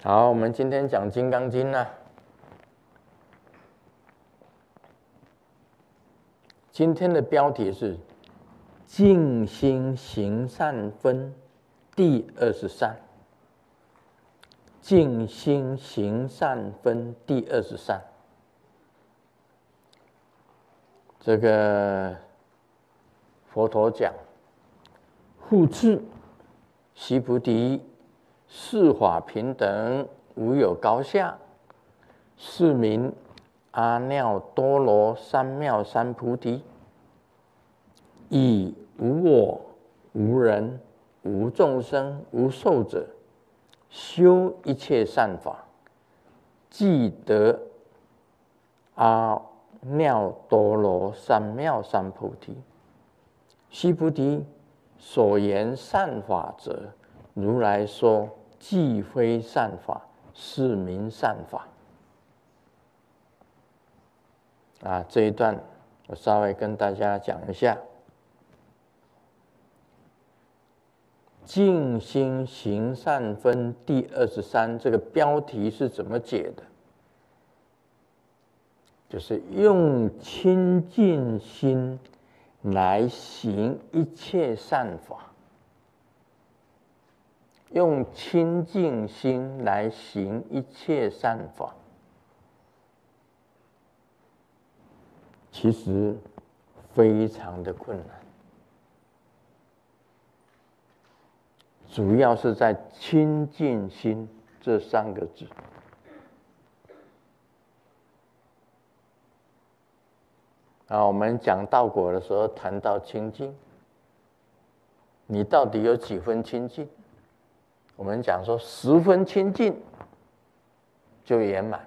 好，我们今天讲《金刚经》呢。今天的标题是“静心行善分”第二十三。静心行善分第二十三。这个佛陀讲：“复次，须菩提。”四法平等，无有高下。是名阿耨多罗三藐三菩提。以无我、无人、无众生、无寿者，修一切善法，即得阿耨多罗三藐三菩提。须菩提，所言善法者，如来说。既非善法，是名善法。啊，这一段我稍微跟大家讲一下。静心行善分第二十三，这个标题是怎么解的？就是用清净心来行一切善法。用清净心来行一切善法，其实非常的困难，主要是在“清净心”这三个字。啊，我们讲道果的时候谈到清净，你到底有几分清净？我们讲说十分清净就圆满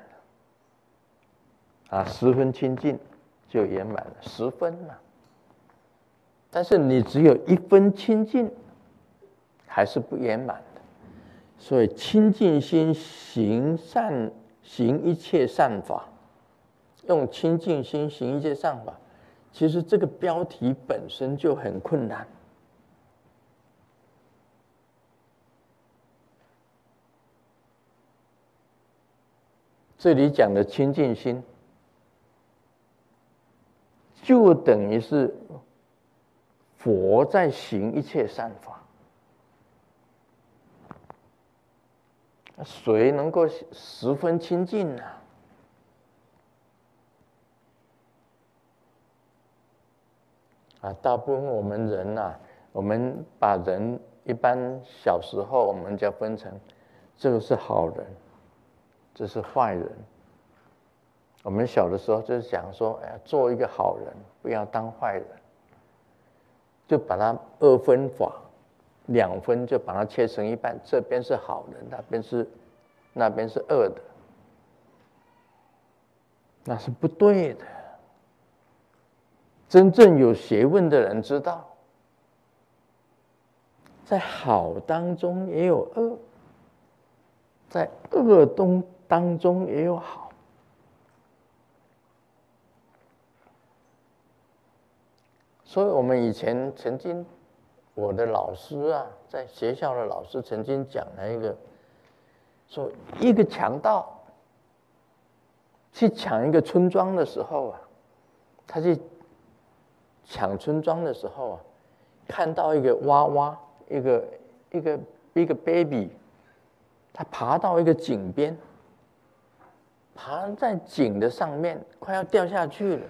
了，啊，十分清净就圆满了，十分了。但是你只有一分清净，还是不圆满的。所以清净心行善，行一切善法，用清净心行一切善法，其实这个标题本身就很困难。这里讲的清净心，就等于是佛在行一切善法。谁能够十分清净呢？啊，大部分我们人呐，我们把人一般小时候我们就分成，这个是好人。这是坏人。我们小的时候就是讲说，哎，做一个好人，不要当坏人，就把它二分法，两分就把它切成一半，这边是好人，那边是那边是恶的，那是不对的。真正有学问的人知道，在好当中也有恶，在恶中。当中也有好，所以我们以前曾经，我的老师啊，在学校的老师曾经讲了一个，说一个强盗去抢一个村庄的时候啊，他去抢村庄的时候啊，看到一个娃娃，一个一个一个 baby，他爬到一个井边。爬在井的上面，快要掉下去了。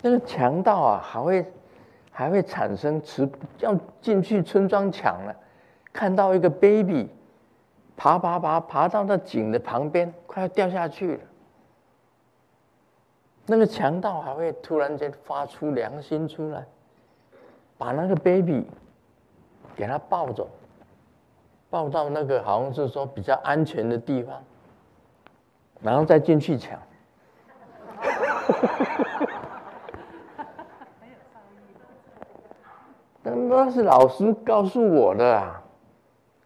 那个强盗啊，还会还会产生持要进去村庄抢了，看到一个 baby 爬爬爬爬到那井的旁边，快要掉下去了。那个强盗还会突然间发出良心出来，把那个 baby 给他抱走。抱到那个好像是说比较安全的地方，然后再进去抢。那 那是老师告诉我的啊，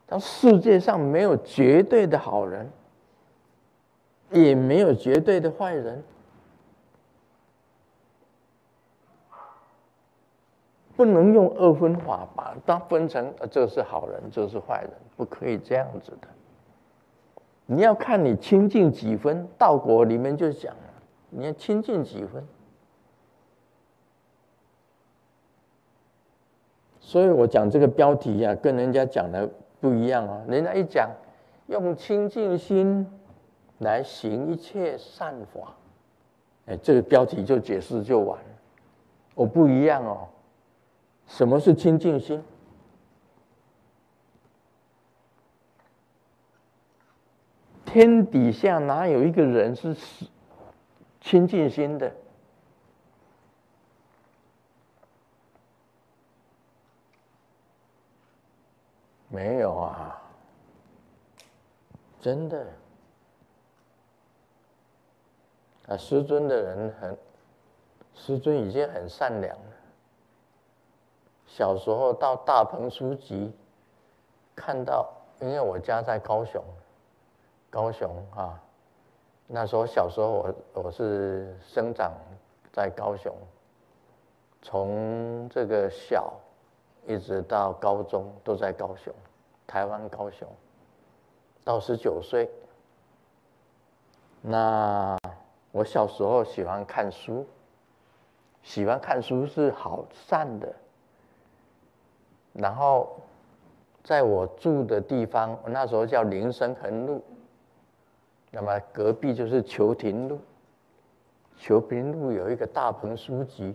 他世界上没有绝对的好人，也没有绝对的坏人。不能用二分法把它分成，呃，这是好人，这是坏人，不可以这样子的。你要看你清净几分，道果里面就讲了，你要清净几分。所以我讲这个标题呀、啊，跟人家讲的不一样啊。人家一讲用清净心来行一切善法，哎，这个标题就解释就完了。我不一样哦。什么是清净心？天底下哪有一个人是清净心的？没有啊，真的。啊，师尊的人很，师尊已经很善良了。小时候到大鹏书籍，看到，因为我家在高雄，高雄啊，那时候小时候我我是生长在高雄，从这个小。一直到高中都在高雄，台湾高雄，到十九岁。那我小时候喜欢看书，喜欢看书是好善的。然后，在我住的地方，那时候叫林森横路，那么隔壁就是球亭路，球亭路有一个大鹏书局。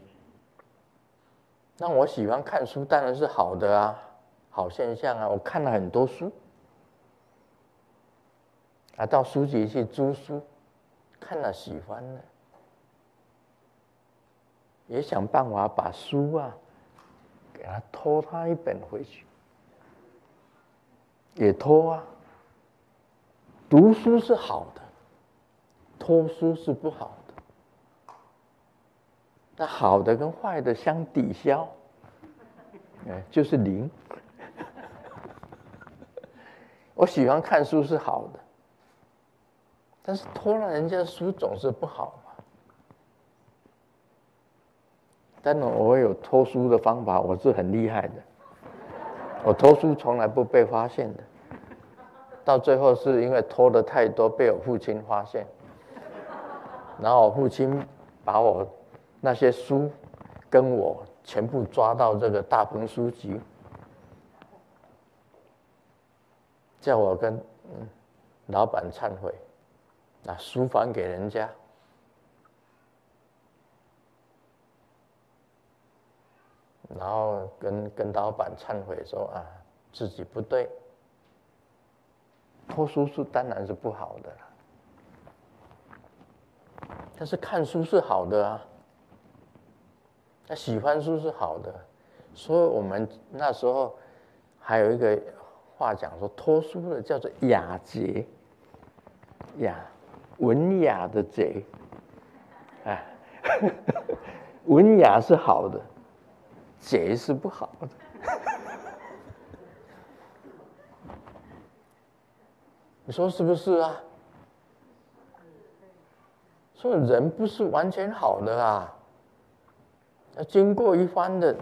那我喜欢看书，当然是好的啊，好现象啊。我看了很多书，啊，到书局去租书，看了喜欢的，也想办法把书啊，给他偷他一本回去，也偷啊。读书是好的，偷书是不好的。那好的跟坏的相抵消，哎，就是零。我喜欢看书是好的，但是偷了人家的书总是不好嘛。但我有偷书的方法，我是很厉害的。我偷书从来不被发现的，到最后是因为偷的太多被我父亲发现，然后我父亲把我。那些书跟我全部抓到这个大鹏书局，叫我跟老板忏悔，把书还给人家，然后跟跟老板忏悔说啊，自己不对，偷书是当然是不好的，但是看书是好的啊。那喜欢书是好的，所以我们那时候还有一个话讲说，偷书的叫做雅贼，雅，文雅的贼，哎，文雅是好的，解是不好的，你说是不是啊？所以人不是完全好的啊。要经过一番的、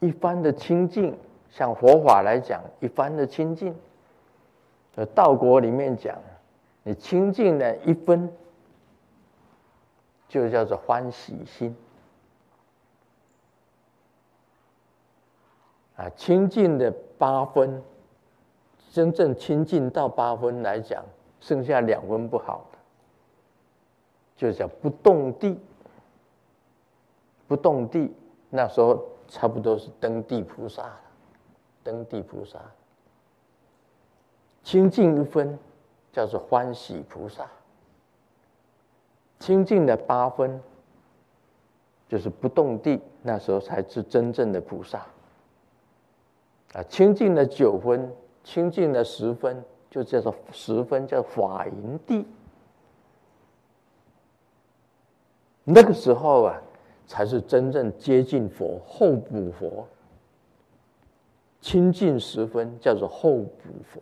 一番的清净，像佛法来讲，一番的清净。呃，道国里面讲，你清净了一分，就叫做欢喜心。啊，清净的八分，真正清净到八分来讲，剩下两分不好的，就叫不动地。不动地，那时候差不多是登地菩萨了。登地菩萨，清净一分叫做欢喜菩萨。清净的八分就是不动地，那时候才是真正的菩萨。啊，清净的九分，清净的十分就叫做十分，叫法淫地。那个时候啊。才是真正接近佛，后补佛，清净十分叫做后补佛。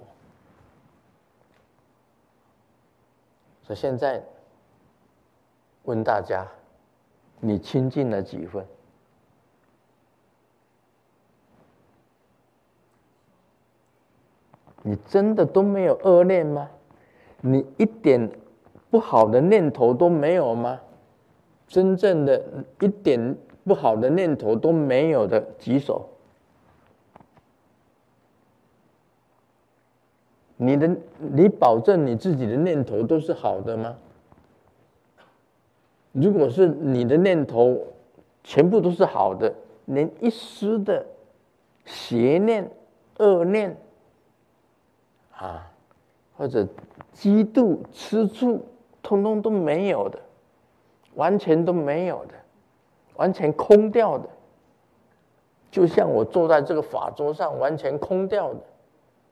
所以现在问大家，你清净了几分？你真的都没有恶念吗？你一点不好的念头都没有吗？真正的一点不好的念头都没有的举手。你的，你保证你自己的念头都是好的吗？如果是你的念头全部都是好的，连一丝的邪念、恶念啊，或者嫉妒、吃醋，通通都没有的，完全都没有的，完全空掉的，就像我坐在这个法桌上，完全空掉的。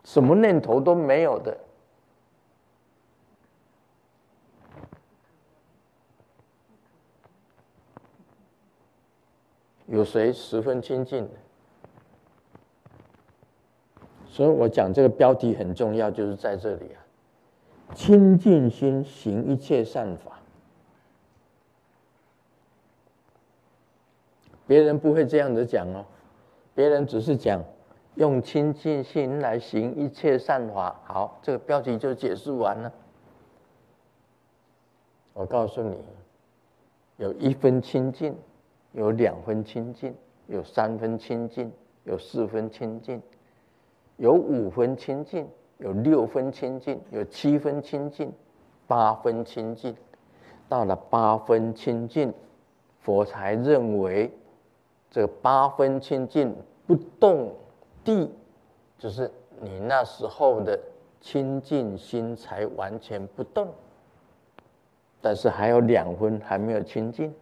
什么念头都没有的，有谁十分清净的？所以我讲这个标题很重要，就是在这里啊，清净心行一切善法。别人不会这样子讲哦，别人只是讲。用清净心来行一切善法，好，这个标题就解释完了。我告诉你，有一分清净，有两分清净，有三分清净，有四分清净，有五分清净，有六分清净，有七分清净，八分清净。到了八分清净，佛才认为这八分清净不动。地，就是你那时候的清净心才完全不动，但是还有两分还没有清净，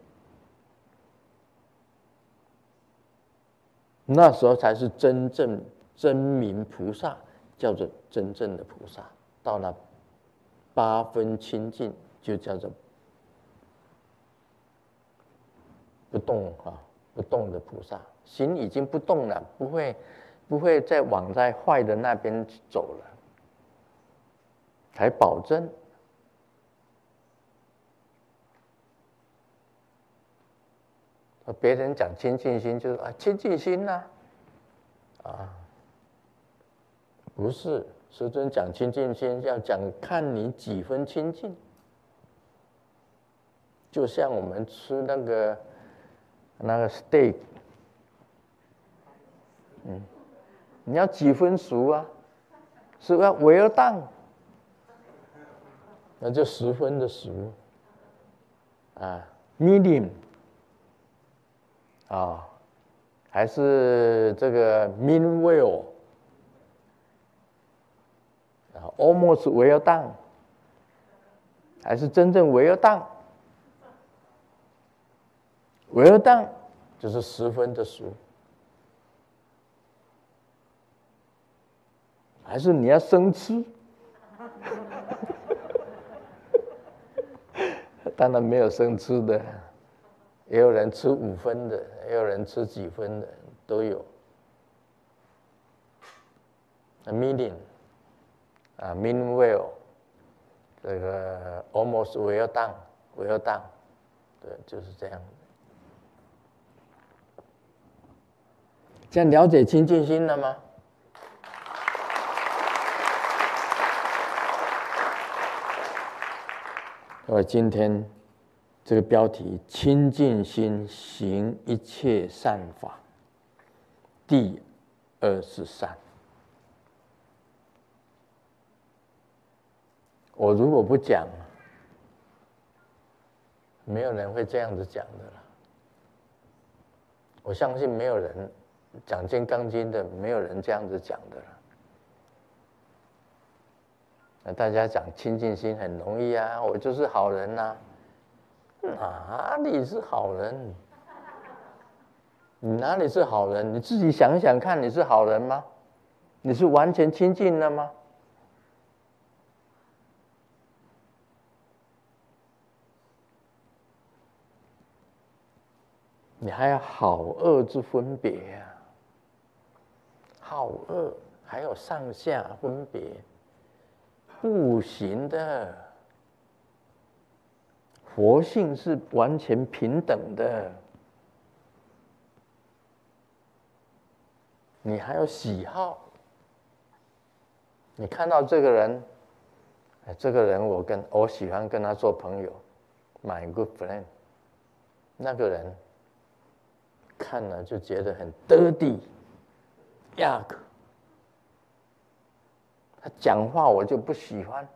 那时候才是真正真名菩萨，叫做真正的菩萨。到了八分清净，就叫做不动啊，不动的菩萨，心已经不动了，不会。不会再往在坏的那边走了，才保证。别人讲清净心，就是啊，清净心呐，啊，不是，师尊讲清净心，要讲看你几分清净。就像我们吃那个那个 steak，嗯。你要几分熟啊？是不是 well done？那就十分的熟啊，medium 啊，还是这个 mean well 啊，almost well done，还是真正 well done？well done 就是十分的熟。还是你要生吃？当然没有生吃的，也有人吃五分的，也有人吃几分的，都有。A medium 啊，meanwhile，这个 almost well done，well done，对，就是这样。这样了解清净心了吗？我今天这个标题“清净心行一切善法”，第二十三。我如果不讲，没有人会这样子讲的了。我相信没有人讲《金刚经》的，没有人这样子讲的了。那大家讲清净心很容易啊，我就是好人呐、啊，哪里是好人？你哪里是好人？你自己想想看，你是好人吗？你是完全清净了吗？你还有好恶之分别呀、好恶还有上下分别。不行的，佛性是完全平等的。你还有喜好，你看到这个人，哎，这个人我跟我喜欢跟他做朋友，my good friend。那个人看了就觉得很 dirty，yuck。他讲话我就不喜欢，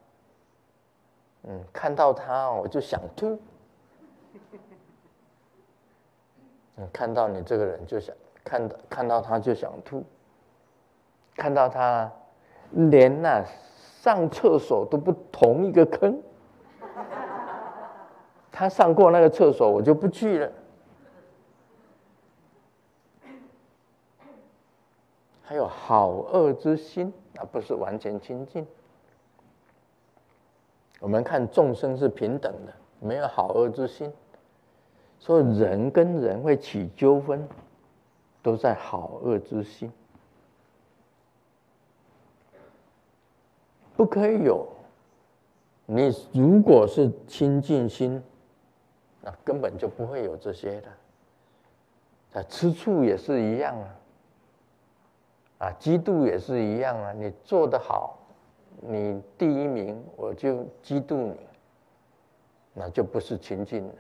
嗯，看到他我就想吐。嗯，看到你这个人就想看到看到他就想吐，看到他连那上厕所都不同一个坑，他上过那个厕所我就不去了。还有好恶之心，那不是完全清净。我们看众生是平等的，没有好恶之心。所以人跟人会起纠纷，都在好恶之心，不可以有。你如果是清净心，那根本就不会有这些的。啊，吃醋也是一样啊，啊，嫉妒也是一样啊。你做得好，你第一名，我就嫉妒你，那就不是清净的。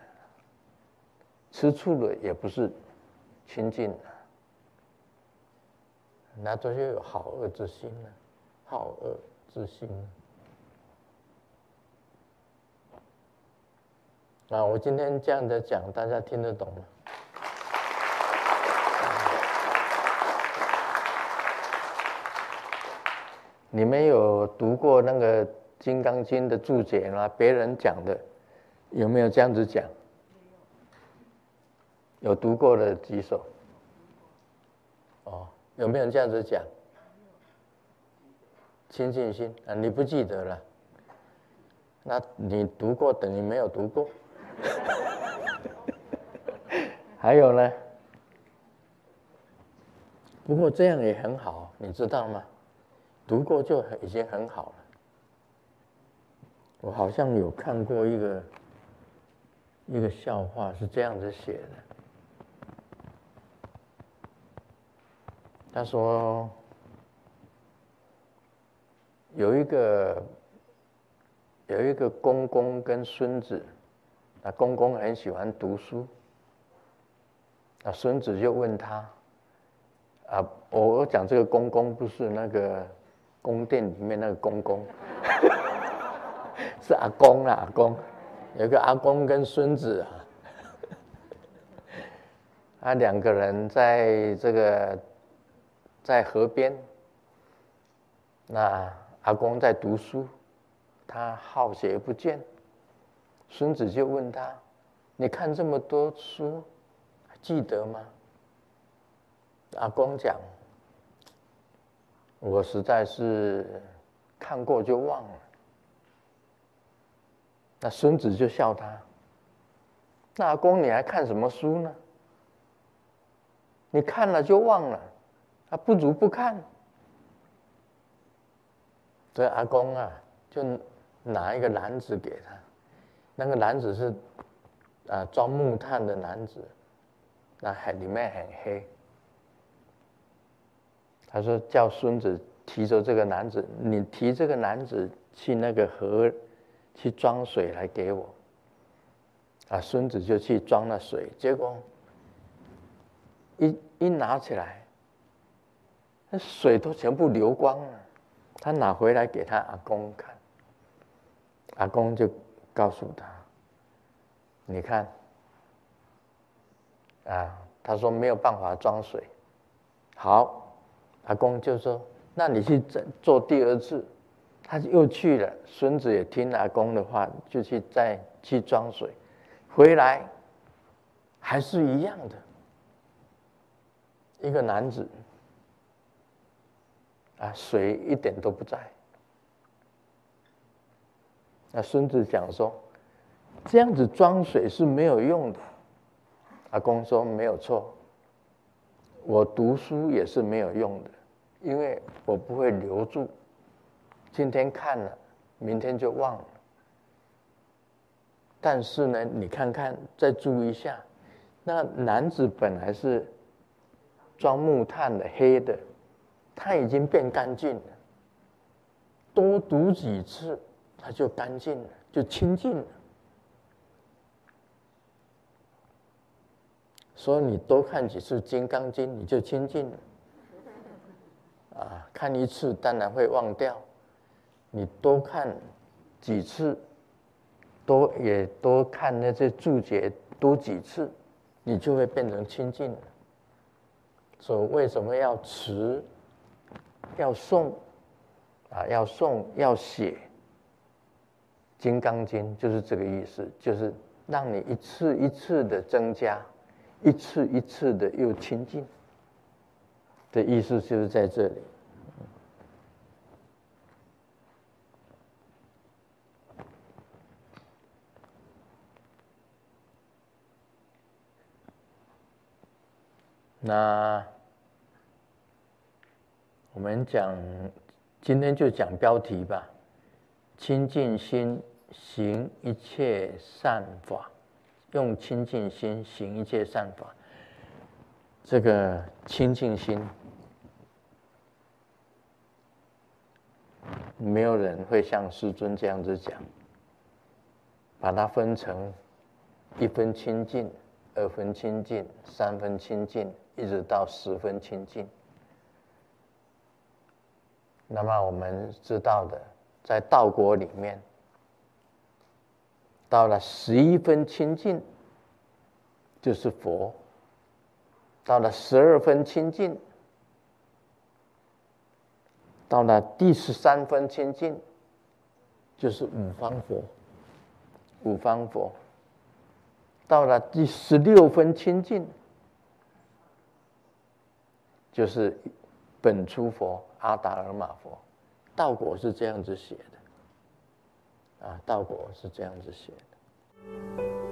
吃醋了也不是清净的，那这就有好恶之心了，好恶之心。啊，我今天这样的讲，大家听得懂吗？你们有读过那个《金刚经》的注解吗？别人讲的，有没有这样子讲？有读过的举手。哦，有没有人这样子讲？清净心啊，你不记得了？那你读过等于没有读过。还有呢？不过这样也很好，你知道吗？读过就已经很好了。我好像有看过一个一个笑话，是这样子写的。他说：“有一个有一个公公跟孙子，那公公很喜欢读书，那孙子就问他：啊，我讲这个公公不是那个宫殿里面那个公公，是阿公啊，阿公，有一个阿公跟孙子啊，啊，两个人在这个。”在河边，那阿公在读书，他好学不倦。孙子就问他：“你看这么多书，记得吗？”阿公讲：“我实在是看过就忘了。”那孙子就笑他：“那阿公你还看什么书呢？你看了就忘了。”还不如不看，这阿公啊，就拿一个篮子给他，那个篮子是啊装木炭的篮子，那海里面很黑。他说叫孙子提着这个篮子，你提这个篮子去那个河去装水来给我。啊，孙子就去装了水，结果一一拿起来。那水都全部流光了，他拿回来给他阿公看，阿公就告诉他：“你看，啊，他说没有办法装水。好，阿公就说：那你去再做第二次。他又去了，孙子也听阿公的话，就去再去装水，回来还是一样的，一个男子。”啊，水一点都不在。那孙子讲说，这样子装水是没有用的。阿公说没有错，我读书也是没有用的，因为我不会留住。今天看了，明天就忘了。但是呢，你看看，再注意一下，那男子本来是装木炭的，黑的。他已经变干净了，多读几次，他就干净了，就清净了。所以你多看几次《金刚经》，你就清净了。啊，看一次当然会忘掉，你多看几次，多也多看那些注解多几次，你就会变成清净了。所以为什么要持？要诵？啊，要诵要写《金刚经》，就是这个意思，就是让你一次一次的增加，一次一次的又清净的意思，就是在这里。那我们讲。今天就讲标题吧，清净心行一切善法，用清净心行一切善法。这个清净心，没有人会像师尊这样子讲，把它分成一分清净、二分清净、三分清净，一直到十分清净。那么我们知道的，在道国里面，到了十一分清净，就是佛；到了十二分清净，到了第十三分清净，就是五方佛。五方佛，到了第十六分清净，就是本初佛。阿达尔玛佛，道果是这样子写的，啊，道果是这样子写的。